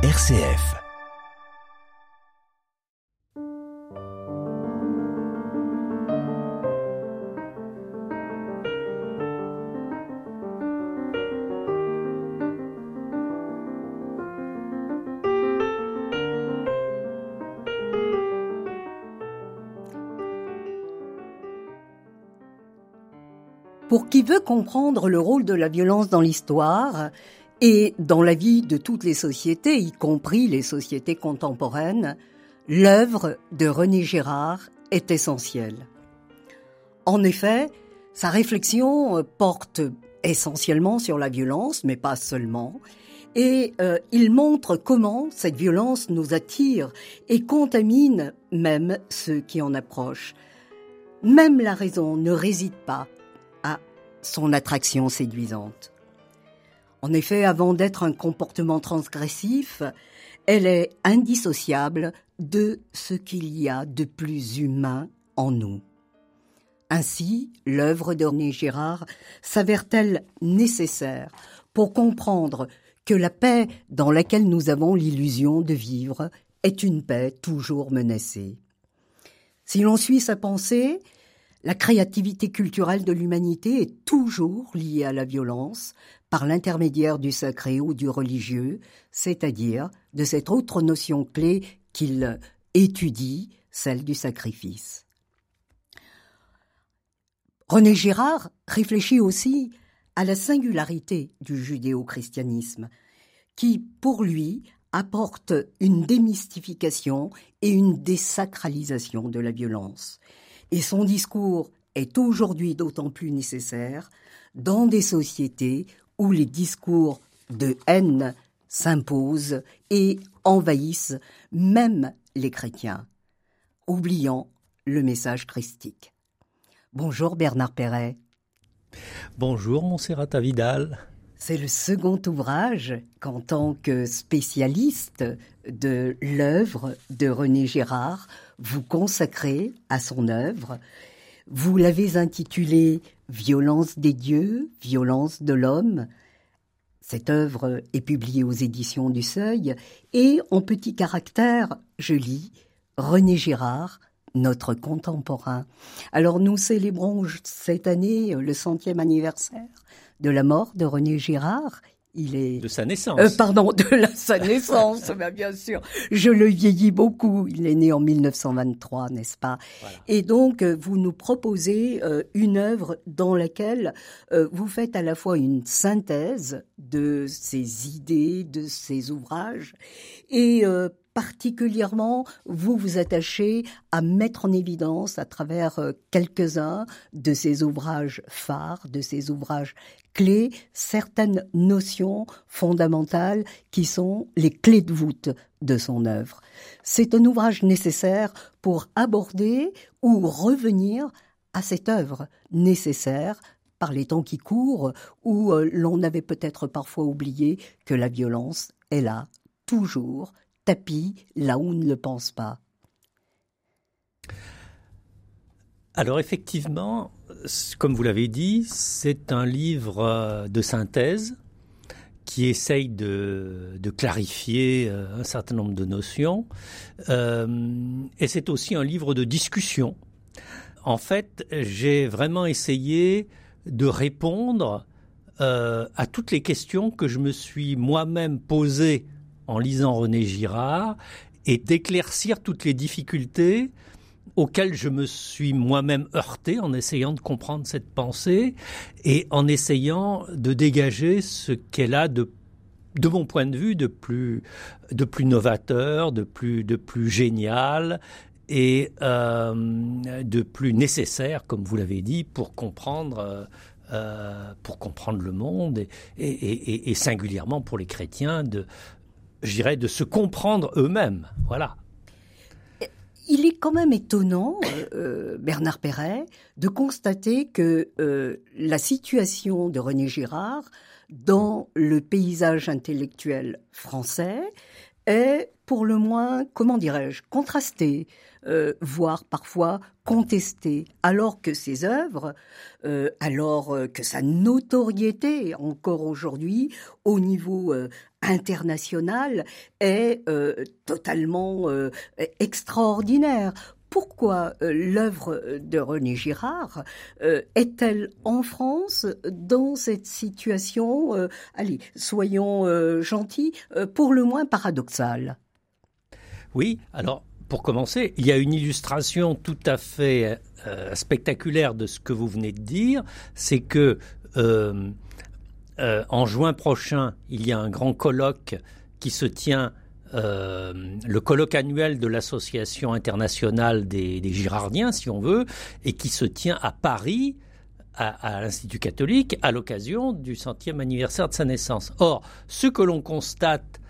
RCF. Pour qui veut comprendre le rôle de la violence dans l'histoire et dans la vie de toutes les sociétés, y compris les sociétés contemporaines, l'œuvre de René Girard est essentielle. En effet, sa réflexion porte essentiellement sur la violence, mais pas seulement, et euh, il montre comment cette violence nous attire et contamine même ceux qui en approchent. Même la raison ne réside pas son attraction séduisante. En effet, avant d'être un comportement transgressif, elle est indissociable de ce qu'il y a de plus humain en nous. Ainsi, l'œuvre de René Girard s'avère-t-elle nécessaire pour comprendre que la paix dans laquelle nous avons l'illusion de vivre est une paix toujours menacée. Si l'on suit sa pensée, la créativité culturelle de l'humanité est toujours liée à la violence par l'intermédiaire du sacré ou du religieux, c'est-à-dire de cette autre notion clé qu'il étudie, celle du sacrifice. René Girard réfléchit aussi à la singularité du judéo-christianisme, qui, pour lui, apporte une démystification et une désacralisation de la violence. Et son discours est aujourd'hui d'autant plus nécessaire dans des sociétés où les discours de haine s'imposent et envahissent même les chrétiens, oubliant le message christique. Bonjour Bernard Perret. Bonjour Montserrat Vidal. C'est le second ouvrage qu'en tant que spécialiste de l'œuvre de René Girard, vous consacrez à son œuvre. Vous l'avez intitulé Violence des dieux, violence de l'homme. Cette œuvre est publiée aux éditions du Seuil et en petit caractère, je lis René Girard, notre contemporain. Alors nous célébrons cette année le centième anniversaire de la mort de René Girard. Il est de sa naissance. Euh, pardon, de la, sa naissance, bien sûr. Je le vieillis beaucoup. Il est né en 1923, n'est-ce pas? Et donc, euh, vous nous proposez euh, une œuvre dans laquelle vous faites à la fois une synthèse de ses idées, de ses ouvrages, et particulièrement, vous vous attachez à mettre en évidence à travers euh, quelques-uns de ces ouvrages phares, de ces ouvrages clés, certaines notions fondamentales qui sont les clés de voûte de son œuvre. C'est un ouvrage nécessaire pour aborder ou revenir à cette œuvre nécessaire par les temps qui courent, où euh, l'on avait peut-être parfois oublié que la violence est là, toujours, tapis là où on ne le pense pas Alors effectivement, comme vous l'avez dit, c'est un livre euh, de synthèse qui essaye de, clarifier euh, un certain nombre de notions. Euh, et c'est aussi un livre de discussion. En fait, j'ai vraiment essayé de répondre à toutes les questions que je me suis moi-même posées en lisant René Girard et d'éclaircir toutes les difficultés auxquelles je me suis moi-même heurté en essayant de comprendre cette pensée et en essayant de dégager ce qu'elle a de de mon point de vue, de plus, de plus novateur, de plus, de plus génial et euh, de plus nécessaire, comme vous l'avez dit, pour comprendre, euh, pour comprendre le monde et, et, et, singulièrement pour les chrétiens de, je dirais, de se comprendre eux-mêmes. Voilà. Il est quand même étonnant, euh, euh, Bernard Perret, de constater que euh, la situation de René Girard dans le paysage intellectuel français est pour le moins, comment dirais-je, contrastée, voire parfois contestée, alors que ses œuvres, alors que sa notoriété encore aujourd'hui au niveau international est totalement extraordinaire. Pourquoi l'œuvre de René Girard est-elle en France dans cette situation, allez, soyons gentils, pour le moins paradoxale? Oui, alors pour commencer, il y a une illustration tout à fait euh, spectaculaire de ce que vous venez de dire, c'est que euh, euh, en juin prochain, il y a un grand colloque qui se tient, le colloque annuel de l'Association internationale des, Girardiens, si on veut, et qui se tient à Paris, à, l'Institut catholique, à l'occasion du centième anniversaire de sa naissance. Or, ce que l'on constate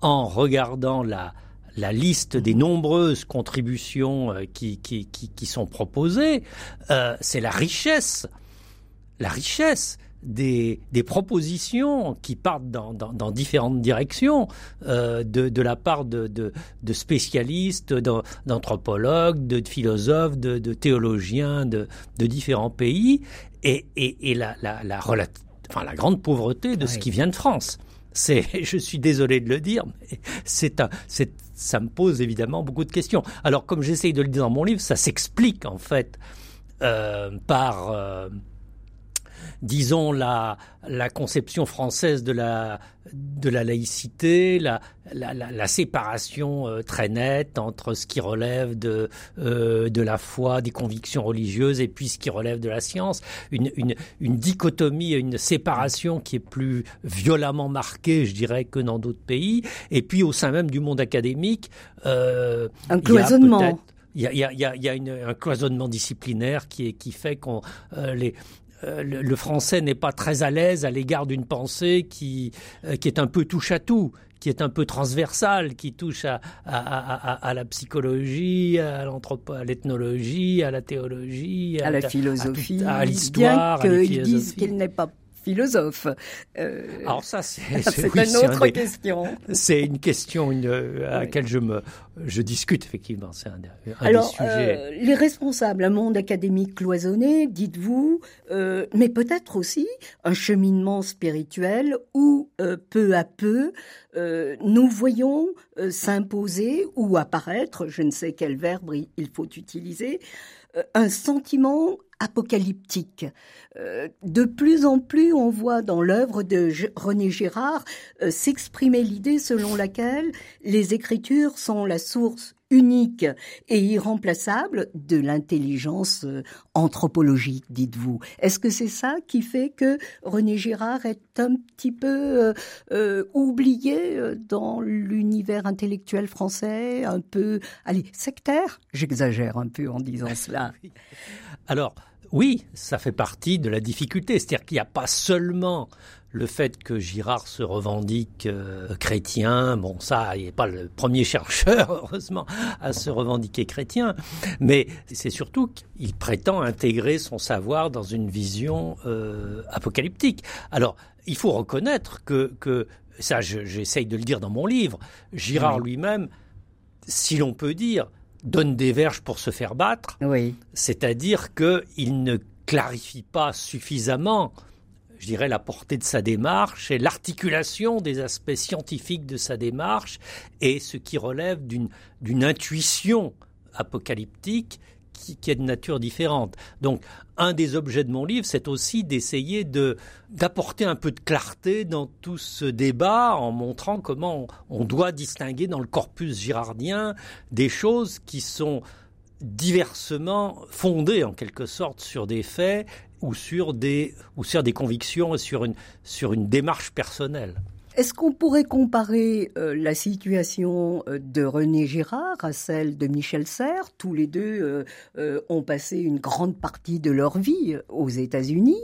en regardant la, la liste des nombreuses contributions euh, qui, sont proposées, euh, c'est la richesse, la richesse des, des propositions qui partent dans, dans, dans différentes directions euh, de, de, la part de, de, de spécialistes, d'anthropologues, de, philosophes, de, théologiens de, de différents pays, et, et, et la, la, la, enfin, la grande pauvreté de ce qui vient de France. C'est, je suis désolé de le dire, mais c'est un, c'est, ça me pose évidemment beaucoup de questions. Alors, comme j'essaye de le dire dans mon livre, ça s'explique en fait euh, par euh, disons, la, la conception française de la, de la laïcité, la, la, la, séparation euh, très nette entre ce qui relève de, euh, de la foi, des convictions religieuses, et puis ce qui relève de la science, une, une, une dichotomie, une séparation qui est plus violemment marquée, je dirais, que dans d'autres pays, et puis au sein même du monde académique, euh, un cloisonnement. Il y a, y a, y a une, un cloisonnement disciplinaire qui, est, qui fait qu'on euh, les, euh, le, français n'est pas très à l'aise à l'égard d'une pensée qui, euh, qui est un peu touche à tout qui est un peu transversale, qui touche à, à, la psychologie, à l'ethnologie, à la théologie, à, la philosophie, à, l'histoire. Bien qu'ils disent qu'il n'est pas philosophe. Euh, Alors ça, c'est une autre question. C'est une question une, à laquelle je me je discute effectivement. C'est un, un, Alors, des sujets. Euh, les responsables, un monde académique cloisonné, dites-vous, euh, mais peut-être aussi un cheminement spirituel où euh, peu à peu euh, nous voyons euh, s'imposer ou apparaître, je ne sais quel verbe il faut utiliser, un sentiment apocalyptique. Euh, de plus en plus, on voit dans l'œuvre de René Girard euh, s'exprimer l'idée selon laquelle les écritures sont la source unique et irremplaçable de l'intelligence euh, anthropologique, dites-vous. Est-ce que c'est ça qui fait que René Girard est un petit peu oublié dans l'univers intellectuel français, un peu, allez, sectaire? J'exagère un peu en disant cela. Alors, oui, ça fait partie de la difficulté. C'est-à-dire qu'il n'y a pas seulement le fait que Girard se revendique euh, chrétien, bon ça, il n'est pas le premier chercheur, heureusement, à se revendiquer chrétien, mais c'est surtout qu'il prétend intégrer son savoir dans une vision euh, apocalyptique. Alors, il faut reconnaître que, que ça, j'essaye de le dire dans mon livre, Girard lui-même, si l'on peut dire, donne des verges pour se faire battre. Oui. C'est-à-dire qu'il ne clarifie pas suffisamment, je dirais, la portée de sa démarche et l'articulation des aspects scientifiques de sa démarche et ce qui relève d'une intuition apocalyptique qui, est de nature différente. Donc, un des objets de mon livre, c'est aussi d'essayer de d'apporter un peu de clarté dans tout ce débat en montrant comment on, doit distinguer dans le corpus girardien des choses qui sont diversement fondées en quelque sorte sur des faits ou sur des ou sur des convictions sur une sur une démarche personnelle. Est-ce qu'on pourrait comparer euh, la situation euh, de René Girard à celle de Michel Serres? Tous les deux euh, ont passé une grande partie de leur vie aux États-Unis.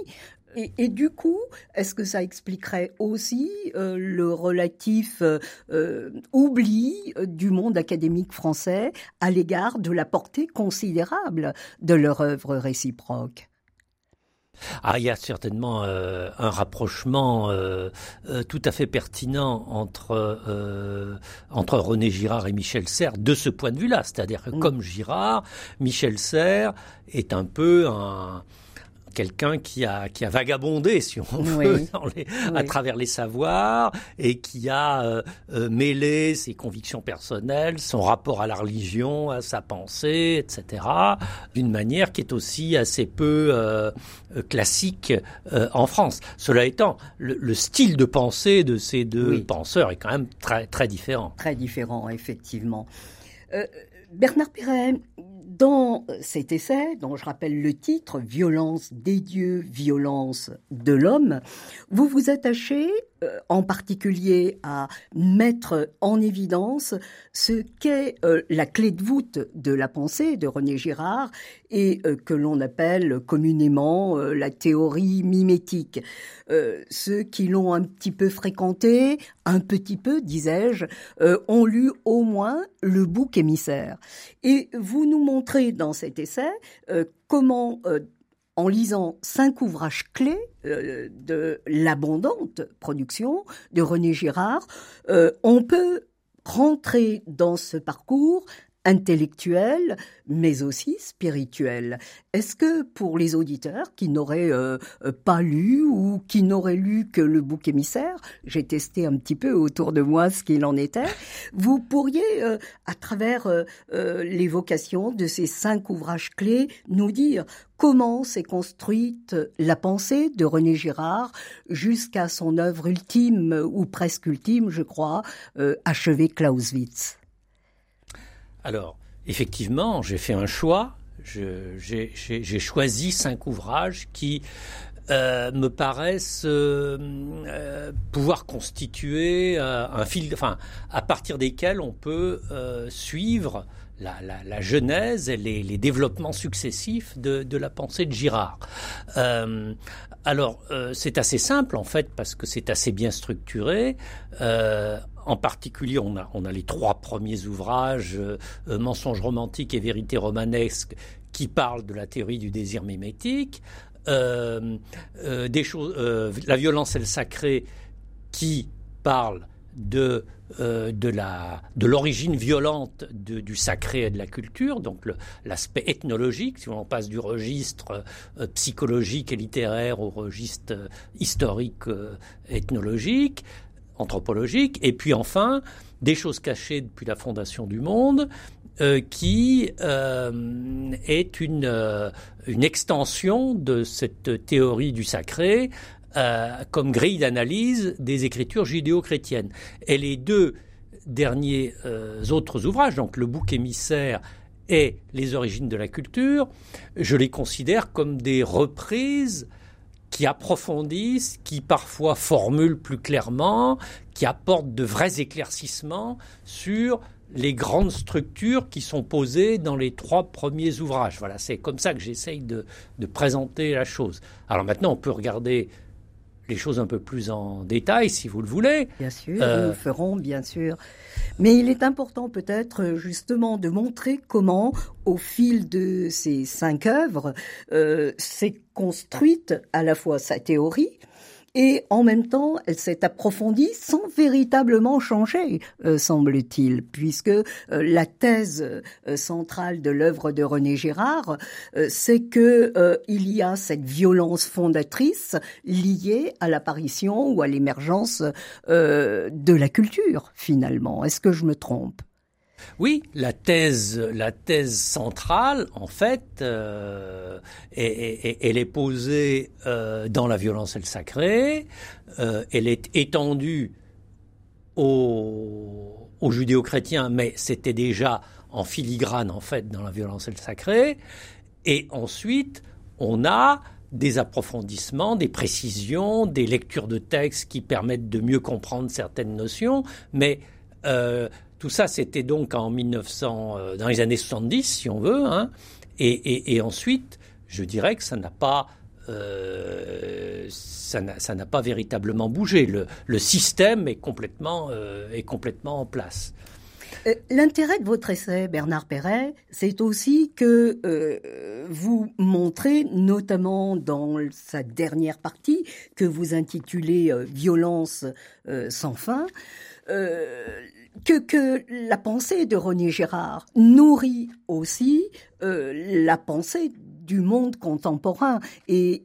Et, du coup, est-ce que ça expliquerait aussi le relatif oubli du monde académique français à l'égard de la portée considérable de leur œuvre réciproque? Ah, il y a certainement euh, un rapprochement euh, euh, tout à fait pertinent entre entre René Girard et Michel Serres de ce point de vue-là, c'est-à-dire que mm. comme Girard, Michel Serres est un peu un quelqu'un qui a, qui a vagabondé, si on veut, à travers les savoirs et qui a euh, euh, mêlé ses convictions personnelles, son rapport à la religion, à sa pensée, etc., d'une manière qui est aussi assez peu euh, classique en France. Cela étant, le, style de pensée de ces deux penseurs est quand même très, très différent. Très différent, effectivement. Bernard Perret, dans cet essai, dont je rappelle le titre, Violence des dieux, violence de l'homme, vous vous attachez euh, en particulier à mettre en évidence ce qu'est euh, la clé de voûte de la pensée de René Girard et euh, que l'on appelle communément la théorie mimétique. ceux qui l'ont un petit peu fréquenté, un petit peu, disais-je, ont lu au moins le bouc émissaire. Et vous nous montrez dans cet essai comment en lisant cinq ouvrages clés euh, de l'abondante production de René Girard, euh, on peut rentrer dans ce parcours intellectuel, mais aussi spirituel. Est-ce que pour les auditeurs qui n'auraient euh, euh, pas lu ou qui n'auraient lu que le bouc émissaire, j'ai testé un petit peu autour de moi ce qu'il en était, vous pourriez, euh, à travers l'évocation de ces cinq ouvrages clés, nous dire comment s'est construite la pensée de René Girard jusqu'à son œuvre ultime, ou presque ultime, je crois, achevé Clausewitz alors, effectivement, j'ai fait un choix. J'ai choisi cinq ouvrages qui euh, me paraissent euh, euh, pouvoir constituer un fil, enfin, à partir desquels on peut suivre la, genèse et les, développements successifs de, la pensée de Girard. alors, c'est assez simple en fait parce que c'est assez bien structuré. En particulier, on a, on a les trois premiers ouvrages, euh, euh, Mensonges romantiques et Vérité romanesque, qui parlent de la théorie du désir mimétique. Euh, des choses, la violence et le sacré, qui parle de l'origine violente du sacré et de la culture, donc l'aspect ethnologique, si on passe du registre psychologique et littéraire au registre historique ethnologique anthropologique, et puis enfin des choses cachées depuis la fondation du monde, euh, qui euh, est une, euh, une extension de cette théorie du sacré comme grille d'analyse des écritures judéo-chrétiennes. Et les deux derniers autres ouvrages, donc le bouc émissaire et les origines de la culture, je les considère comme des reprises qui approfondissent, qui parfois formulent plus clairement, qui apportent de vrais éclaircissements sur les grandes structures qui sont posées dans les trois premiers ouvrages. Voilà, c'est comme ça que j'essaye de, présenter la chose. Alors maintenant, on peut regarder les choses un peu plus en détail, si vous le voulez. Bien sûr, nous euh, le ferons, bien sûr. Mais il est important peut-être justement de montrer comment, au fil de ces cinq œuvres, euh, s'est construite à la fois sa théorie, et en même temps, elle s'est approfondie sans véritablement changer, euh, semble-t-il, puisque euh, la thèse euh, centrale de l'œuvre de René Girard, c'est que il y a cette violence fondatrice liée à l'apparition ou à l'émergence de la culture, finalement. Est-ce que je me trompe? Oui, la thèse, la centrale, en fait, euh, elle est posée euh, dans la violence et le sacré. Euh, elle est étendue aux, aux judéo-chrétiens, mais c'était déjà en filigrane, en fait, dans la violence et le sacré. Et ensuite, on a des approfondissements, des précisions, des lectures de textes qui permettent de mieux comprendre certaines notions, mais tout ça, c'était donc en 1900, euh, dans les années 70, si on veut. Hein. Et, ensuite, je dirais que ça n'a pas, euh, ça n'a pas véritablement bougé. Le, système est complètement, euh, est complètement en place. L'intérêt de votre essai, Bernard Perret, c'est aussi que vous montrez, notamment dans sa dernière partie, que vous intitulez Violence sans fin, que, que la pensée de René Girard nourrit aussi euh, la pensée du monde contemporain. Et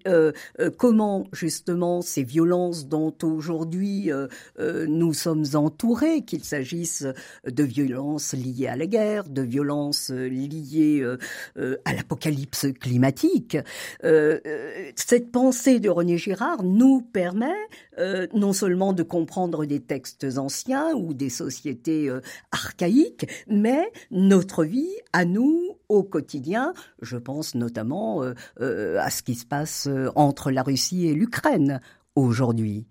comment justement ces violences dont aujourd'hui nous sommes entourés, qu'il s'agisse de violences liées à la guerre, de violences liées à l'apocalypse climatique, cette pensée de René Girard nous permet non seulement de comprendre des textes anciens ou des sociétés archaïques, mais notre vie à nous au quotidien. Je pense notamment euh, euh, à ce qui se passe euh, entre la Russie et l'Ukraine aujourd'hui.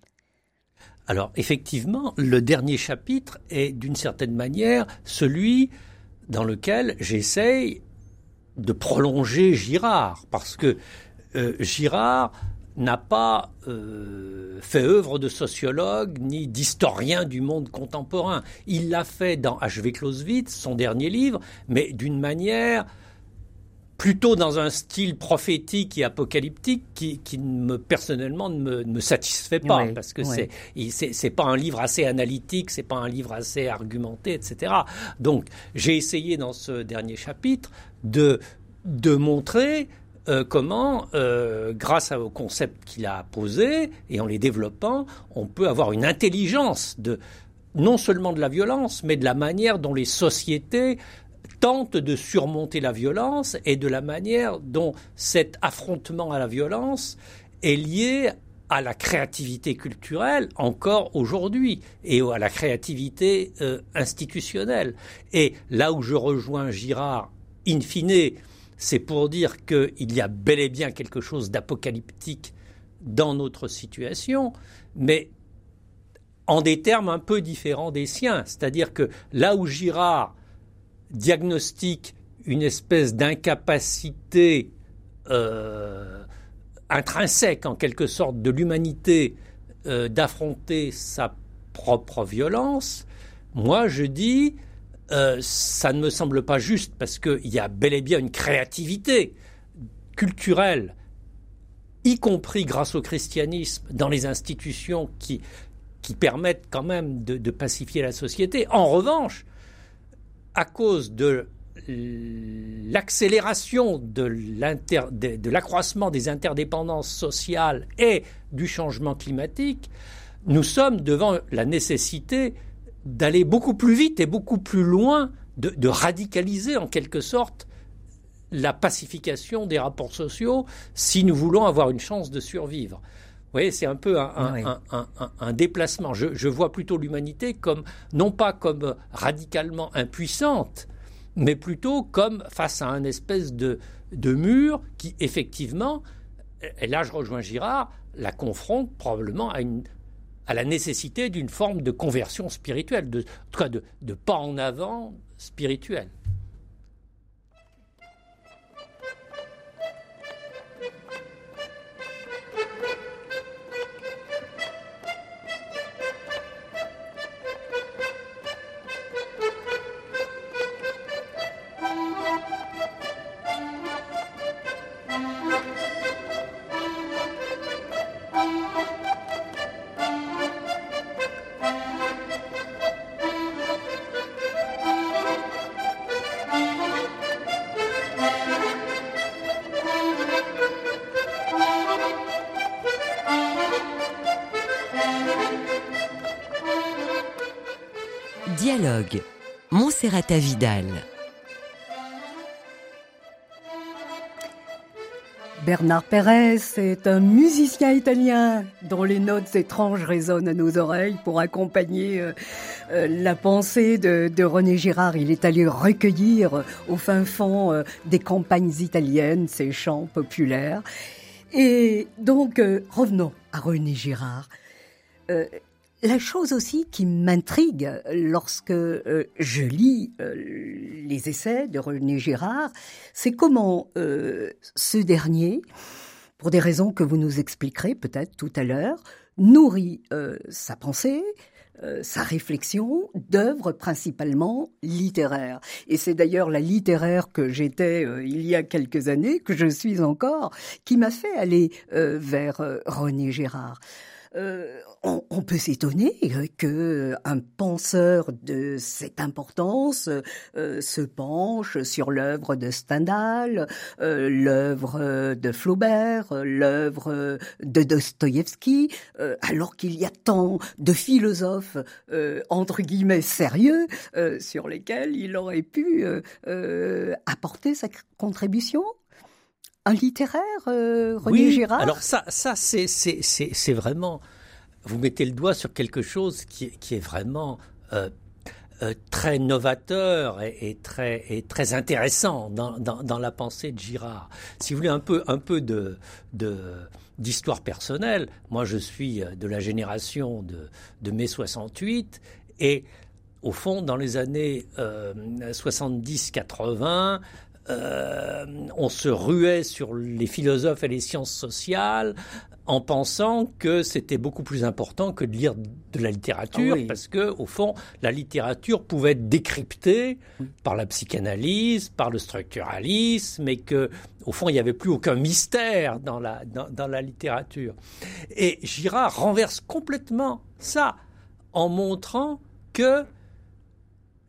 Alors effectivement, le dernier chapitre est d'une certaine manière celui dans lequel j'essaye de prolonger Girard, parce que Girard n'a pas euh, fait œuvre de sociologue ni d'historien du monde contemporain. Il l'a fait dans H.V. Clausewitz, son dernier livre, mais d'une manière plutôt dans un style prophétique et apocalyptique qui, qui me, personnellement ne me, satisfait pas parce que c'est c'est pas un livre assez analytique, c'est pas un livre assez argumenté, etc. Donc j'ai essayé dans ce dernier chapitre de de montrer euh, comment, euh, grâce au concept qu'il a posé et en les développant, on peut avoir une intelligence de non seulement de la violence, mais de la manière dont les sociétés tentent de surmonter la violence et de la manière dont cet affrontement à la violence est lié à la créativité culturelle encore aujourd'hui et à la créativité euh, institutionnelle. Et là où je rejoins Girard, in fine, c'est pour dire qu'il y a bel et bien quelque chose d'apocalyptique dans notre situation, mais en des termes un peu différents des siens. C'est-à-dire que là où Girard diagnostique une espèce d'incapacité euh, intrinsèque en quelque sorte de l'humanité euh, d'affronter sa propre violence, moi je dis euh, ça ne me semble pas juste parce qu'il y a bel et bien une créativité culturelle, y compris grâce au christianisme, dans les institutions qui, qui permettent quand même de, pacifier la société. En revanche, à cause de l'accélération de l'accroissement des interdépendances sociales et du changement climatique, nous sommes devant la nécessité d'aller beaucoup plus vite et beaucoup plus loin, de, radicaliser en quelque sorte la pacification des rapports sociaux si nous voulons avoir une chance de survivre. Vous voyez, c'est un peu un, déplacement. Je, vois plutôt l'humanité comme, non pas comme radicalement impuissante, mais plutôt comme face à un espèce de, de mur qui, effectivement, et là je rejoins Girard, la confronte probablement à une, à la nécessité d'une forme de conversion spirituelle, de, de pas en avant spirituel. Bernard Pérez est un musicien italien dont les notes étranges résonnent à nos oreilles pour accompagner euh, euh, la pensée de, René Girard. Il est allé recueillir au fin fond euh, des campagnes italiennes ces chants populaires. Et donc, revenons à René Girard. La chose aussi qui m'intrigue lorsque euh, je lis euh, les essais de René Girard, c'est comment euh, ce dernier, pour des raisons que vous nous expliquerez peut-être tout à l'heure, nourrit sa pensée, sa réflexion d'œuvres principalement littéraires. Et c'est d'ailleurs la littéraire que j'étais il y a quelques années, que je suis encore, qui m'a fait aller vers René Girard. Euh, on, peut s'étonner que un penseur de cette importance se penche sur l'œuvre de Stendhal, l'œuvre de Flaubert, l'œuvre de Dostoïevski, alors qu'il y a tant de philosophes entre guillemets sérieux sur lesquels il aurait pu apporter sa contribution. Un littéraire, euh, René oui, Alors ça, ça c'est, c'est, c'est, vraiment, vous mettez le doigt sur quelque chose qui, est vraiment euh, euh, très novateur et, très, intéressant dans, la pensée de Girard. Si vous voulez un peu, un peu d'histoire personnelle, moi je suis de la génération de, mai 68 et au fond, dans les années 70-80, euh, on se ruait sur les philosophes et les sciences sociales en pensant que c'était beaucoup plus important que de lire de la littérature, ah parce que au fond, la littérature pouvait être décryptée par la psychanalyse, par le structuralisme, et que au fond, il n'y avait plus aucun mystère dans la, dans la littérature. Et Girard renverse complètement ça en montrant que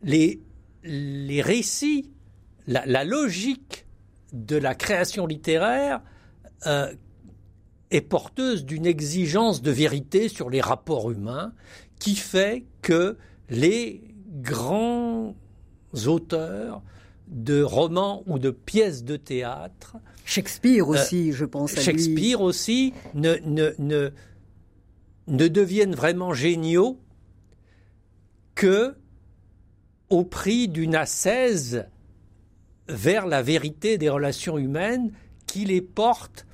les, les récits la, logique de la création littéraire euh, est porteuse d'une exigence de vérité sur les rapports humains qui fait que les grands auteurs de romans ou de pièces de théâtre Shakespeare aussi, euh, je pense à Shakespeare aussi ne, ne, ne, ne deviennent vraiment géniaux que au prix d'une ascèse vers la vérité des relations humaines qui les porte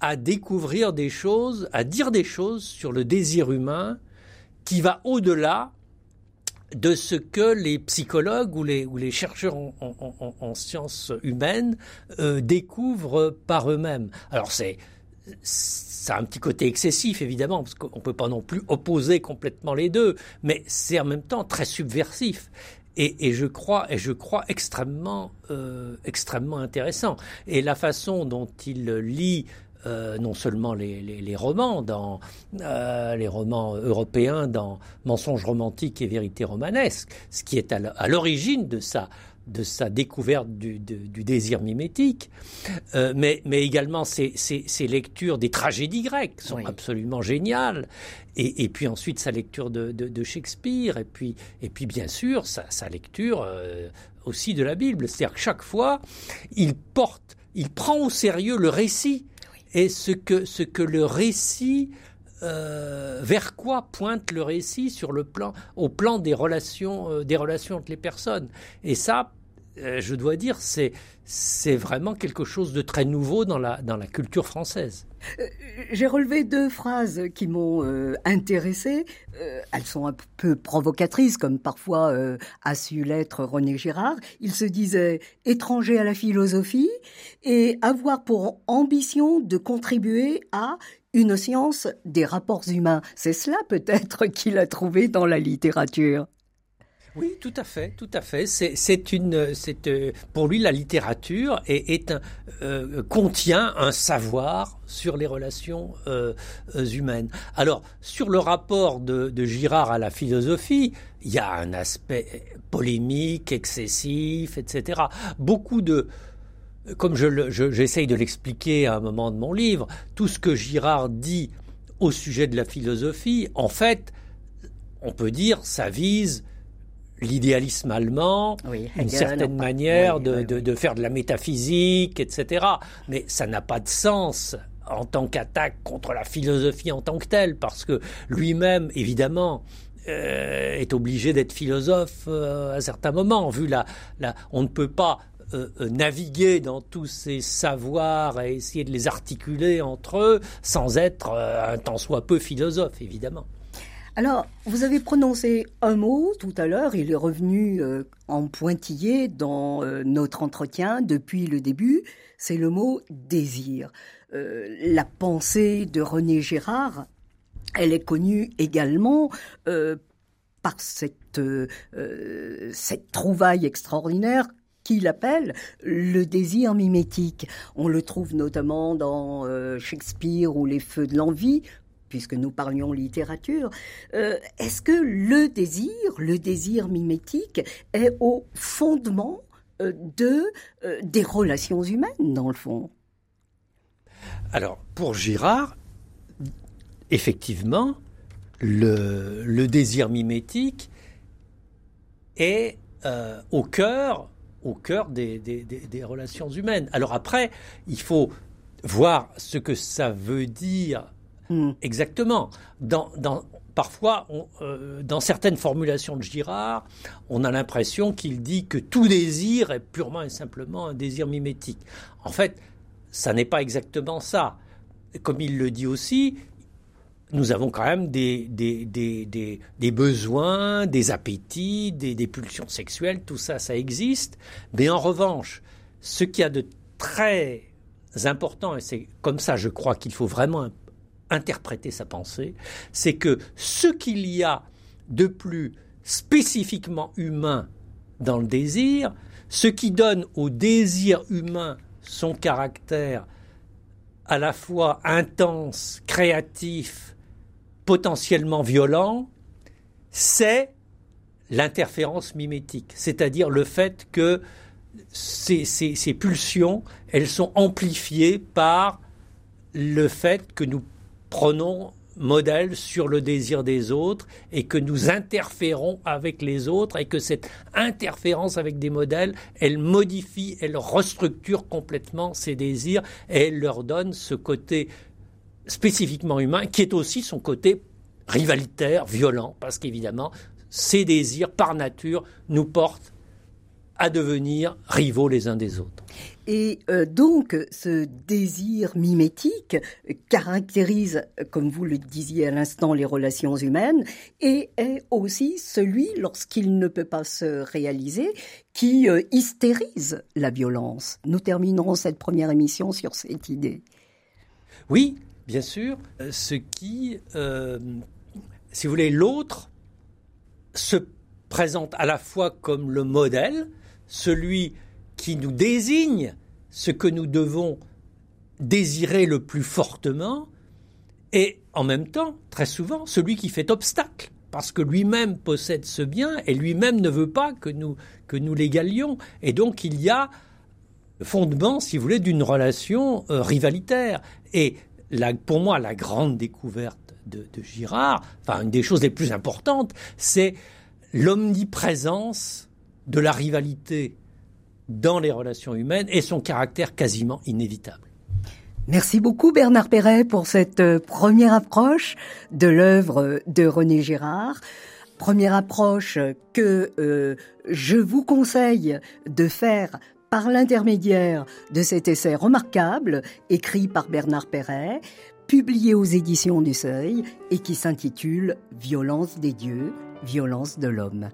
à découvrir des choses, à dire des choses sur le désir humain qui va au-delà de ce que les psychologues ou les, chercheurs en, sciences humaines euh, découvrent par eux-mêmes. Alors c'est ça a un petit côté excessif évidemment parce qu'on ne peut pas non plus opposer complètement les deux, mais c'est en même temps très subversif et, je crois et je crois extrêmement euh, extrêmement intéressant et la façon dont il lit euh, non seulement les, romans dans euh, les romans européens dans Mensonges romantiques et Vérité romanesque, ce qui est à l'origine de sa de sa découverte du, désir mimétique, euh, mais, mais également ses, lectures des tragédies grecques sont absolument géniales, et, puis ensuite sa lecture de, Shakespeare, et puis, et puis bien sûr sa, lecture euh, aussi de la Bible. C'est-à-dire que chaque fois, il porte, il prend au sérieux le récit, et ce que, ce que le récit euh, vers quoi pointe le récit sur le plan, au plan des relations, euh, des relations entre les personnes. Et ça, je dois dire, c'est c'est vraiment quelque chose de très nouveau dans la dans la culture française. J'ai relevé deux phrases qui m'ont intéressé. elles sont un peu provocatrices, comme parfois a su l'être René Girard. Il se disait étranger à la philosophie et avoir pour ambition de contribuer à une science des rapports humains. C'est cela peut-être qu'il a trouvé dans la littérature. Oui, tout à fait, tout à fait. C'est une, c'est euh, pour lui la littérature est, un, euh, contient un savoir sur les relations euh, humaines. Alors sur le rapport de, de, Girard à la philosophie, il y a un aspect polémique, excessif, etc. Beaucoup de comme j'essaye de l'expliquer à un moment de mon livre, tout ce que Girard dit au sujet de la philosophie, en fait, on peut dire, ça vise l'idéalisme allemand, une certaine manière de, faire de la métaphysique, etc. Mais ça n'a pas de sens en tant qu'attaque contre la philosophie en tant que telle, parce que lui-même, évidemment, euh, est obligé d'être philosophe euh, à certains moments, vu la, la, on ne peut pas euh, euh, naviguer dans tous ces savoirs et essayer de les articuler entre eux sans être euh, un tant soit peu philosophe, évidemment. Alors, vous avez prononcé un mot tout à l'heure, il est revenu en pointillé dans notre entretien depuis le début, c'est le mot désir. la pensée de René Gérard, elle est connue également par cette, cette trouvaille extraordinaire qu'il appelle le désir mimétique. On le trouve notamment dans euh, Shakespeare ou Les Feux de l'envie, puisque nous parlions littérature, euh, est-ce que le désir, le désir mimétique, est au fondement euh, de des relations humaines, dans le fond? Alors, pour Girard, effectivement, le, désir mimétique est au cœur au cœur des, relations humaines. Alors après, il faut voir ce que ça veut dire hmm. exactement. Dans, parfois, euh, dans certaines formulations de Girard, on a l'impression qu'il dit que tout désir est purement et simplement un désir mimétique. En fait, ça n'est pas exactement ça. Comme il le dit aussi, nous avons quand même des, besoins, des appétits, des, pulsions sexuelles, tout ça, ça existe. Mais en revanche, ce qu'il y a de très important, et c'est comme ça, je crois qu'il faut vraiment interpréter sa pensée, c'est que ce qu'il y a de plus spécifiquement humain dans le désir, ce qui donne au désir humain son caractère à la fois intense, créatif, potentiellement violent, c'est l'interférence mimétique, c'est-à-dire le fait que ces, pulsions, elles sont amplifiées par le fait que nous prenons modèle sur le désir des autres et que nous interférons avec les autres et que cette interférence avec des modèles, elle modifie, elle restructure complètement ces désirs et elle leur donne ce côté spécifiquement humain, qui est aussi son côté rivalitaire, violent, parce qu'évidemment, ces désirs, par nature, nous portent à devenir rivaux les uns des autres. Et euh, donc, ce désir mimétique caractérise, comme vous le disiez à l'instant, les relations humaines et est aussi celui, lorsqu'il ne peut pas se réaliser, qui euh, hystérise la violence. Nous terminerons cette première émission sur cette idée. Oui, bien sûr, euh, ce qui, si vous voulez, l'autre se présente à la fois comme le modèle, celui qui nous désigne ce que nous devons désirer le plus fortement, et en même temps, très souvent, celui qui fait obstacle, parce que lui-même possède ce bien et lui-même ne veut pas que nous, que nous l'égalions. Et donc il y a fondement, si vous voulez, d'une relation euh, rivalitaire. Et pour moi, la grande découverte de, Girard, enfin une des choses les plus importantes, c'est l'omniprésence de la rivalité dans les relations humaines et son caractère quasiment inévitable. Merci beaucoup Bernard Perret pour cette euh, première approche de l'œuvre de René Girard. Première approche que euh, je vous conseille de faire par l'intermédiaire de cet essai remarquable écrit par Bernard Perret, publié aux éditions du Seuil et qui s'intitule Violence des dieux, violence de l'homme.